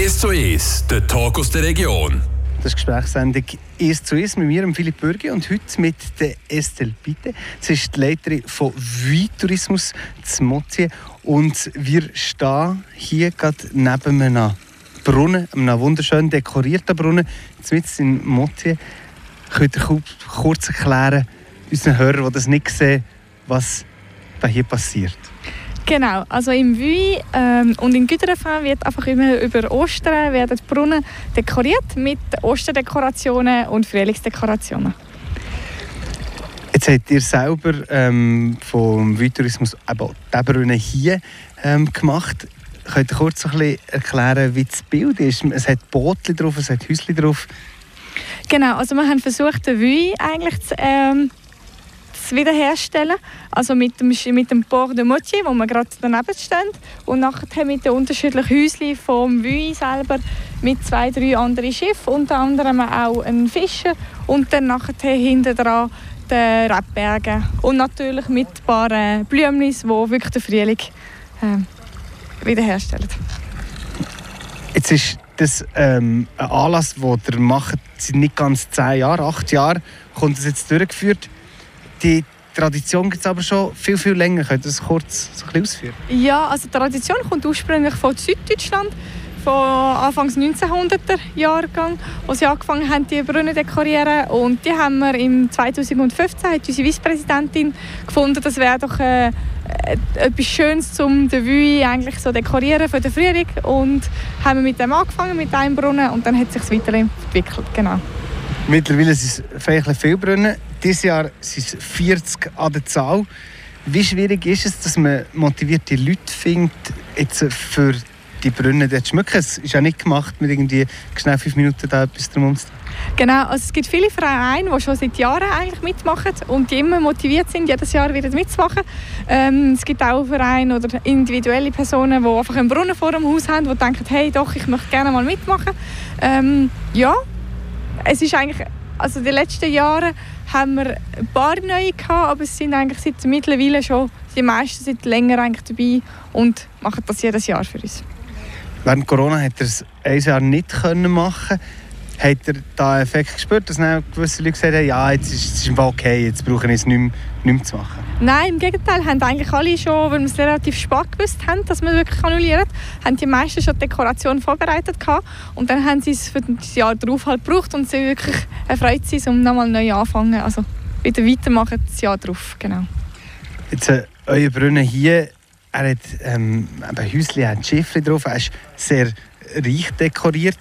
1 zu 1, der Talk aus der Region. Das ist Gesprächssendung «Ist zu ist» mit mir, Philipp Bürgi, und heute mit der Estelle Bitte. Sie ist die Leiterin von Vui-Tourismus zu Motier. Und wir stehen hier gerade neben einem Brunnen, einem wunderschön dekorierten Brunnen, mitten in Motier. Könnt ihr kurz erklären, unseren Hörern, die das nicht sehen, was hier passiert? Genau, also im Vui ähm, und in Güterefin wird einfach immer über Ostern werden Brunnen dekoriert mit Osterdekorationen und Frühlingsdekorationen. Jetzt habt ihr selber ähm, vom Vui-Tourismus diesen Brunnen hier ähm, gemacht. Könnt ihr kurz ein bisschen erklären, wie das Bild ist? Es hat Boote drauf, es hat Häuschen drauf. Genau, also wir haben versucht, den Vui eigentlich zu, ähm, wiederherstellen. Also mit dem, mit dem Port de Motier, wo wir gerade daneben stehen. Und nachher mit den unterschiedlichen Häuschen vom Vuy selber mit zwei, drei anderen Schiffen, unter anderem auch ein Fischer und dann nachher hinten dran die Rebberge. Und natürlich mit ein paar äh, Blümchen, die wirklich den Frühling äh, wiederherstellen. Jetzt ist das ähm, ein Anlass, den ihr macht, seit nicht ganz zehn Jahren, acht Jahren, kommt das jetzt durchgeführt. Die Tradition gibt es aber schon viel, viel länger. Könnt ihr das kurz so ein ausführen? Ja, also die Tradition kommt ursprünglich von Süddeutschland, von Anfangs 1900er Jahrgang, wo sie angefangen haben, die Brunnen zu dekorieren. Und die haben wir im 2015, hat unsere Vizepräsidentin gefunden, das wäre doch äh, etwas Schönes zum den Vui eigentlich so dekorieren für den Frühling. Und haben wir mit dem angefangen, mit einem Brunnen, und dann hat es sich weiterentwickelt. Genau. Mittlerweile sind es vielleicht viele Brunnen. Dieses Jahr sind es 40 an der Zahl. Wie schwierig ist es, dass man motivierte Leute findet, jetzt für die Brunnen zu schmücken? Es ist ja nicht gemacht, mit irgendwie schnell fünf Minuten da etwas drum zu Genau, also es gibt viele Vereine, die schon seit Jahren eigentlich mitmachen und die immer motiviert sind, jedes Jahr wieder mitzumachen. Ähm, es gibt auch Vereine oder individuelle Personen, die einfach einen Brunnen vor dem Haus haben, die denken, hey doch, ich möchte gerne mal mitmachen. Ähm, ja, es ist eigentlich, also die letzten Jahre haben wir ein paar neue gehabt, aber es sind eigentlich seit mittlerweile schon die meisten sind länger eigentlich dabei und machen das jedes Jahr für uns. Während Corona hat er es ein Jahr nicht machen. Hat er da Effekt gespürt, dass gewisse Leute gesagt haben, ja, jetzt ist es okay, jetzt brauchen wir es nicht mehr, nicht mehr zu machen? Nein, im Gegenteil, haben eigentlich alle schon, weil wir es relativ spät gewusst haben, dass wir wirklich annullieren, haben die meisten schon die Dekoration vorbereitet gehabt. und dann haben sie es für das Jahr darauf halt gebraucht und sie wirklich erfreut sind, um nochmal neu anfangen, also wieder weitermachen das Jahr darauf, genau. Jetzt, äh, euer Brunnen hier, er hat ähm, ein Häuschen, ein Schiff drauf, er ist sehr reich dekoriert.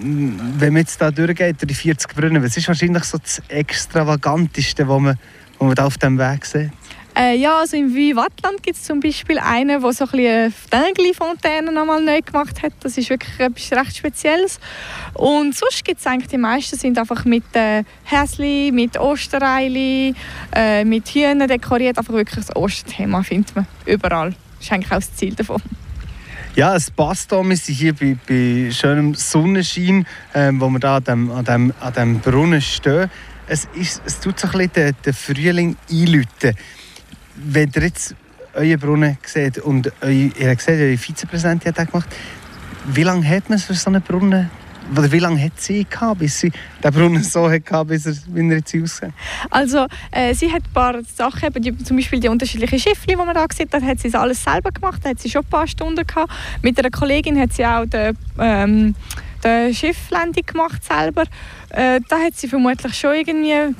Wenn man jetzt da durchgeht, durch die 40 Brunnen, was ist wahrscheinlich so das Extravaganteste, was man die man auf diesem Weg sieht? Äh, ja, also im Wattland gibt es zum Beispiel einen, der so ein eine Dängli-Fontäne nochmal neu gemacht hat. Das ist wirklich etwas recht Spezielles. Und sonst gibt es eigentlich, die meisten sind einfach mit äh, Häsli, mit Osterreili, äh, mit Hühnern dekoriert. Einfach wirklich das Osterthema findet man überall. Das ist eigentlich auch das Ziel davon. Ja, es passt da. Wir sind hier bei, bei schönem Sonnenschein, äh, wo wir da an dem, an dem, an dem Brunnen stehen es, ist, es tut so ein den, den Frühling einläuten. Wenn ihr jetzt euren Brunnen seht und eu, ihr gesehen, eure Vizepräsidentin hat gemacht, wie lange hat man für so einen Brunnen oder wie lange hat sie gehabt, bis sie den Brunnen so hatte, bis er, wie er jetzt aussieht? Also, äh, sie hat ein paar Sachen, die, zum Beispiel die unterschiedlichen Schiffe, die man da sieht, da hat sie alles selber gemacht, da hat sie schon ein paar Stunden gehabt. Mit einer Kollegin hat sie auch den, ähm, die Schifflandung gemacht selber. Äh, da hat sie vermutlich schon irgendwie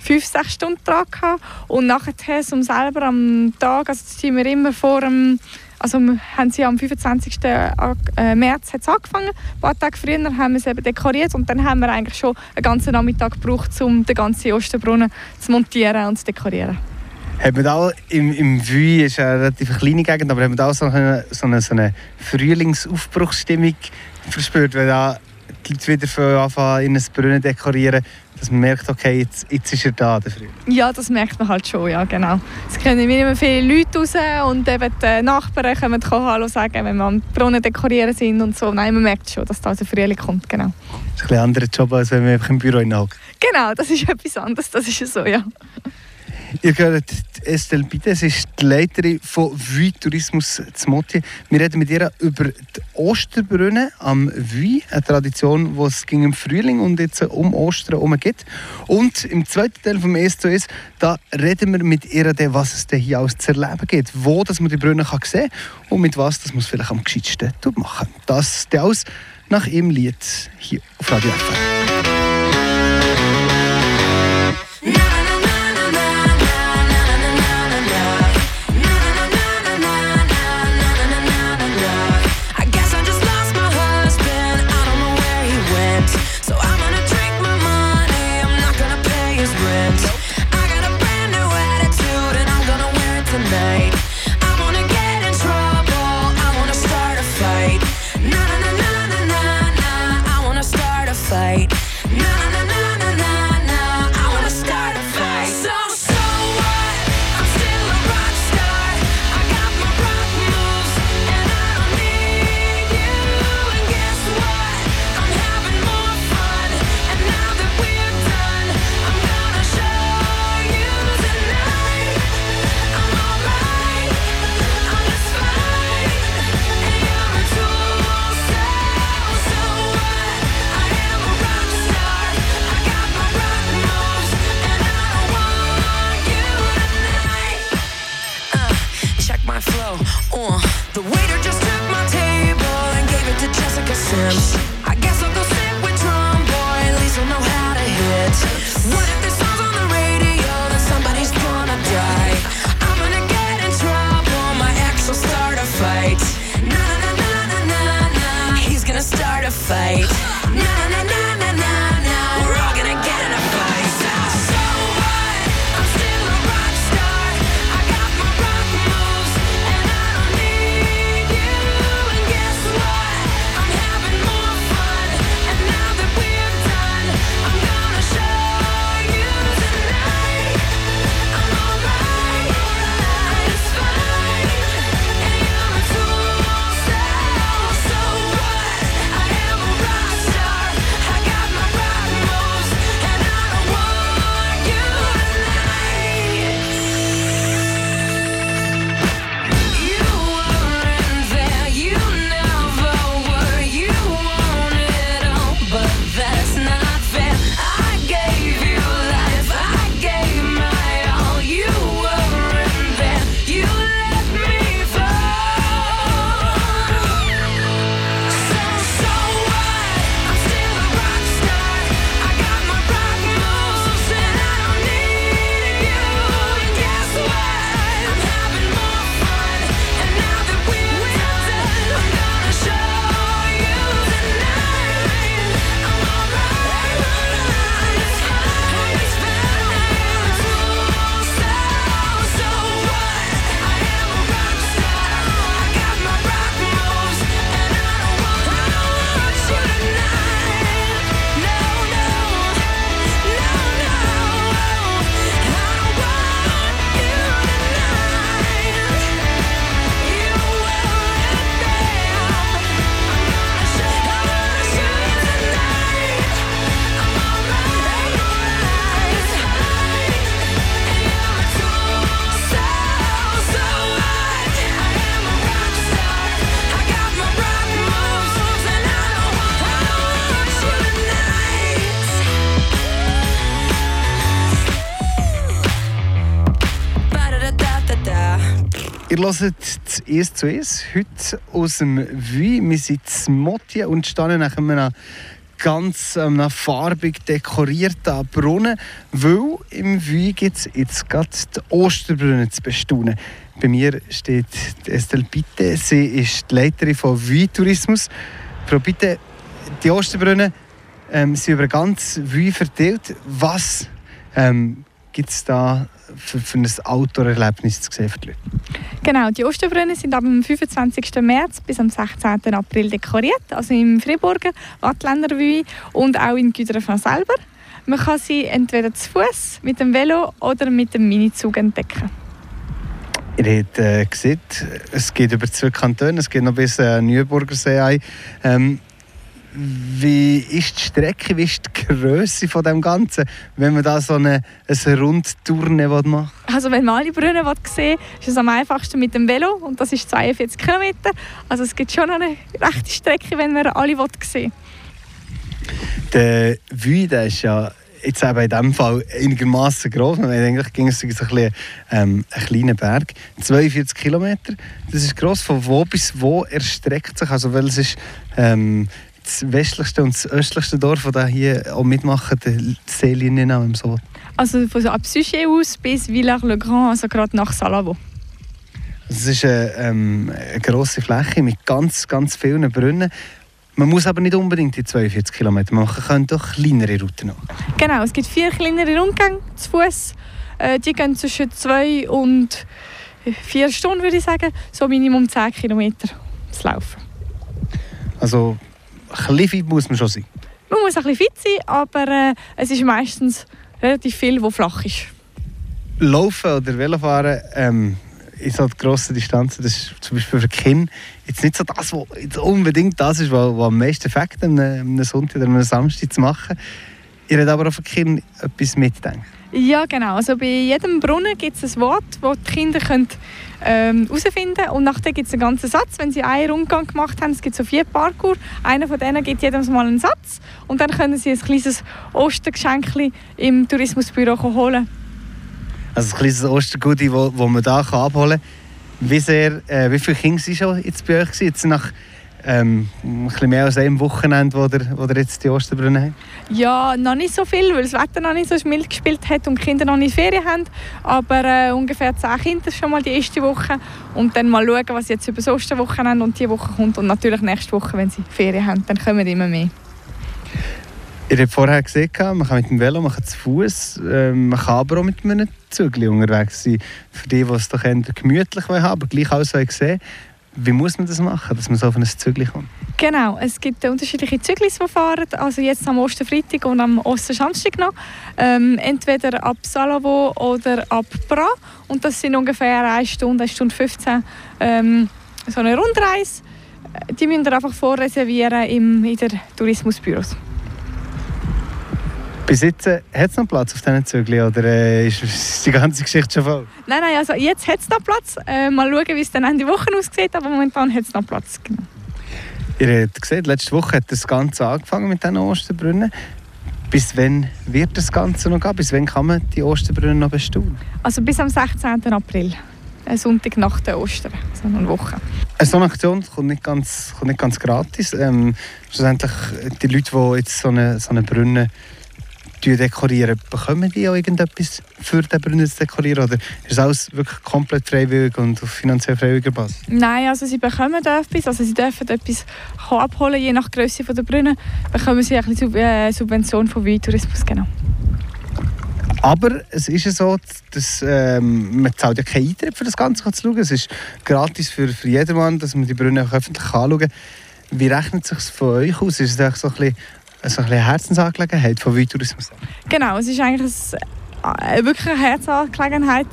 fünf, sechs Stunden dran gehabt. Und nachher um selber am Tag, also sind wir immer vor dem, also haben sie am 25. Äh, März hat's angefangen. Ein paar Tage früher haben wir es eben dekoriert und dann haben wir eigentlich schon einen ganzen Nachmittag gebraucht, um den ganzen Osterbrunnen zu montieren und zu dekorieren. Hat man da im, im Vui, ist eine relativ kleine Gegend, aber hat man da so eine, so eine, so eine Frühlingsaufbruchsstimmung verspürt, wenn da die Leute wieder anfangen, in ein Brunnen dekorieren, dass man merkt, okay, jetzt, jetzt ist er da, der Frühling. Ja, das merkt man halt schon, ja, genau. Es kommen immer viele Leute raus und eben die Nachbarn kommen Hallo sagen, wenn wir am Brunnen dekorieren sind und so. Nein, man merkt schon, dass da der Frühling kommt, genau. Das ist ein anderer Job, als wenn man im Büro hockt. Genau, das ist etwas anderes, das ist so, ja. Ihr hört Estelle Bitte, sie ist die Leiterin von Vuy Tourismus zu Motti. Wir reden mit ihr über die Osterbrunnen am Vuy, eine Tradition, die es im Frühling und jetzt um Ostern herum geht. Und im zweiten Teil vom S2S, da reden wir mit ihr, was es hier alles zu erleben gibt, wo dass man die Brunnen kann sehen kann und mit was das man es vielleicht am gescheitsten machen. Das alles nach ihrem Lied hier auf Radio dance. Ihr hört das «Es zu Es» heute aus dem Vuy. Wir sind in Motti und stehen nach einem ganz ähm, farbig dekorierten Brunnen, weil im Vuy gibt es jetzt gerade die Osterbrunnen zu bestaunen. Bei mir steht Estelle Bitte, sie ist die Leiterin von Vuy Tourismus. Frau Bitte, die Osterbrunnen ähm, sind über ganz Vuy verteilt. Was ähm, gibt es da für, für ein Outdoor-Erlebnis zu sehen für die Leute? Genau, die Osterbrunnen sind ab dem 25. März bis am 16. April dekoriert, also im Friburger, Wattländer und auch in Güterfen selber. Man kann sie entweder zu Fuß, mit dem Velo oder mit dem Minizug entdecken. Ihr habt äh, gesehen, es geht über zwei Kantone, es geht noch bis äh, Neuburger See ein. Ähm, wie ist die Strecke, wie ist die Größe von dem Ganzen, wenn man da so eine, eine Rundtourne machen will? Also wenn man alle Brunnen sehen will, ist es am einfachsten mit dem Velo und das ist 42 Kilometer. Also es gibt schon eine rechte Strecke, wenn man alle sehen will. Der der ist ja jetzt eben in diesem Fall einigermaßen groß. Eigentlich ging es um ein, ähm, ein kleiner Berg. 42 Kilometer. Das ist gross. Von wo bis wo erstreckt sich? Also, weil es ist ähm, das westlichste und das östlichste Dorf, das hier auch mitmachen, die Seelinie im so. Also von so ab Suchet aus bis Villars-le-Grand, also gerade nach Salavo. Es ist eine, ähm, eine grosse Fläche mit ganz, ganz vielen Brunnen. Man muss aber nicht unbedingt die 42 Kilometer machen, man kann doch kleinere Routen noch. Genau, es gibt vier kleinere Rundgänge zu Fuß. Äh, die gehen zwischen zwei und vier Stunden, würde ich sagen. So Minimum 10 Kilometer zu laufen. Also, bisschen fit muss man schon sein? Man muss ein bisschen fit sein, aber äh, es ist meistens relativ viel, was flach ist. Laufen oder Velofahren ähm, in so grossen Distanzen, das ist zum Beispiel für Kinder jetzt nicht so das, was unbedingt das ist, was, am meisten Effekt am einem Sonntag oder einem Samstag zu machen. Ihr habt aber auch für Kinder etwas mitdenken. Ja, genau. Also bei jedem Brunnen gibt es ein Wort, das die Kinder können, ähm, herausfinden können. Und nachher gibt es einen ganzen Satz. Wenn sie einen Rundgang gemacht haben, es gibt so vier Parcours, einer von denen gibt jedes Mal einen Satz. Und dann können sie ein kleines Ostergeschenk im Tourismusbüro holen. Also ein kleines Ostergoodie, das man hier abholen kann. Wie, sehr, äh, wie viele Kinder sind schon jetzt bei euch? Jetzt nach ähm, ein bisschen mehr als einem Wochenende, wo ihr, wo ihr jetzt die Osterbrunnen habt? Ja, noch nicht so viel, weil das Wetter noch nicht so mild gespielt hat und die Kinder noch nicht Ferien haben. Aber äh, ungefähr 10 Kinder schon mal die erste Woche. Und dann mal schauen, was jetzt über das Osterwochenende und die Woche kommt. Und natürlich nächste Woche, wenn sie Ferien haben, dann kommen immer mehr. Ihr habt vorher gesehen, man kann mit dem Velo, man kann zu Fuß, äh, man kann aber auch mit einem Zügel unterwegs sein. Für die, die es doch eher gemütlich haben, aber gleich so gesehen. Wie muss man das machen, dass man so auf ein Zügel kommt? Genau, es gibt unterschiedliche Zügel, die fahren. Also jetzt am Osterfreitag und am Ostersamstag noch. Ähm, entweder ab Salavo oder ab Bra. Und das sind ungefähr eine Stunde, eine Stunde 15 ähm, so eine Rundreise. Die müsst ihr einfach vorreservieren in den Tourismusbüros. Bis jetzt äh, hat es noch Platz auf diesen Zügeln oder äh, ist, ist, die ganze Geschichte schon voll? Nein, nein, also jetzt hat es noch Platz. Äh, mal schauen, wie es dann Ende Woche aussieht, aber momentan hat es noch Platz. Genau. Ihr habt gesehen, letzte Woche hat das Ganze angefangen mit diesen Osterbrunnen. Bis wann wird das Ganze noch gehen? Bis wann kann man die Osterbrunnen noch bestaunen? Also bis am 16. April. Ein Sonntag nach der Ostern, so eine Woche. So eine Aktion kommt nicht ganz, kommt nicht ganz gratis. Ähm, schlussendlich die Leute, die jetzt so eine, so eine Brunnen dekorieren, bekommen die auch irgendetwas für den Brunnen zu dekorieren? Oder ist das alles wirklich komplett freiwillig und auf finanziell freiwilliger Basis? Nein, also sie bekommen etwas. Also sie dürfen etwas abholen, je nach Größe der Brunnen. Bekommen sie eine äh, Subvention vom Weintourismus, genau. Aber es ist ja so, dass ähm, man zahlt ja keinen Eintritt für das Ganze zu schauen. Es ist gratis für, für jedermann, dass man die Brunnen auch öffentlich anschauen kann. Wie rechnet es sich von euch aus? Ist es so ein bisschen also eine Herzensangelegenheit von Wildtourismus? Genau, es ist eigentlich ein, äh, wirklich eine Herzensangelegenheit.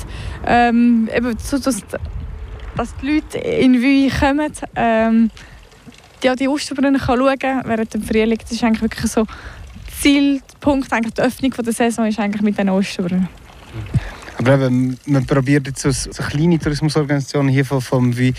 Ähm, eben so, dass, dass die Leute in Wui kommen, ähm, ja, die Osterbrunnen schauen kann während dem Frühling. Das ist eigentlich wirklich so Zielpunkt, eigentlich die Öffnung der Saison ist eigentlich mit den Osterbrunnen. Aber eben, man probiert jetzt so, so kleine Tourismusorganisationen hier vom, vom wie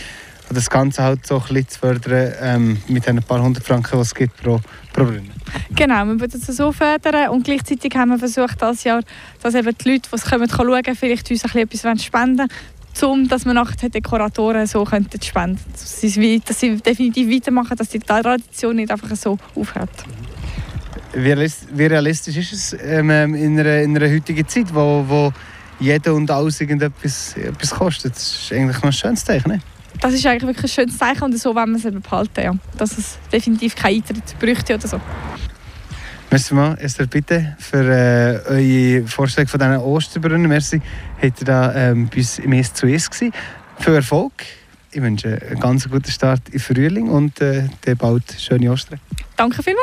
das Ganze halt so ein bisschen zu fördern ähm, mit den paar hundert Franken, die es gibt pro, pro Brunnen. Genau, wir wollen es so fördern und gleichzeitig haben wir versucht, dieses Jahr, dass eben die Leute, die es kommen, schauen können, vielleicht uns ein bisschen etwas spenden um dass wir nachher die Dekoratoren so könnten spenden sie, dass sie definitiv weitermachen, dass die Tradition nicht einfach so aufhört. Wie realistisch ist es ähm, in, einer, in einer heutigen Zeit, wo, wo jeder und alles irgendetwas etwas kostet? Das ist eigentlich noch ein schönes Zeichen, nicht? Das ist eigentlich wirklich ein schönes Zeichen und so wollen wir es behalten, ja. dass es definitiv keinen Eintritt bräuchte oder so. Merci mal, Esther, bitte, für äh, eure Vorschläge von diesen Osterbrunnen. Merci, habt ihr da ähm, bei uns im S2S gewesen. Viel Erfolg. Ich wünsche einen ganz guten Start im Frühling und äh, bald schöne Ostern. Danke vielmals.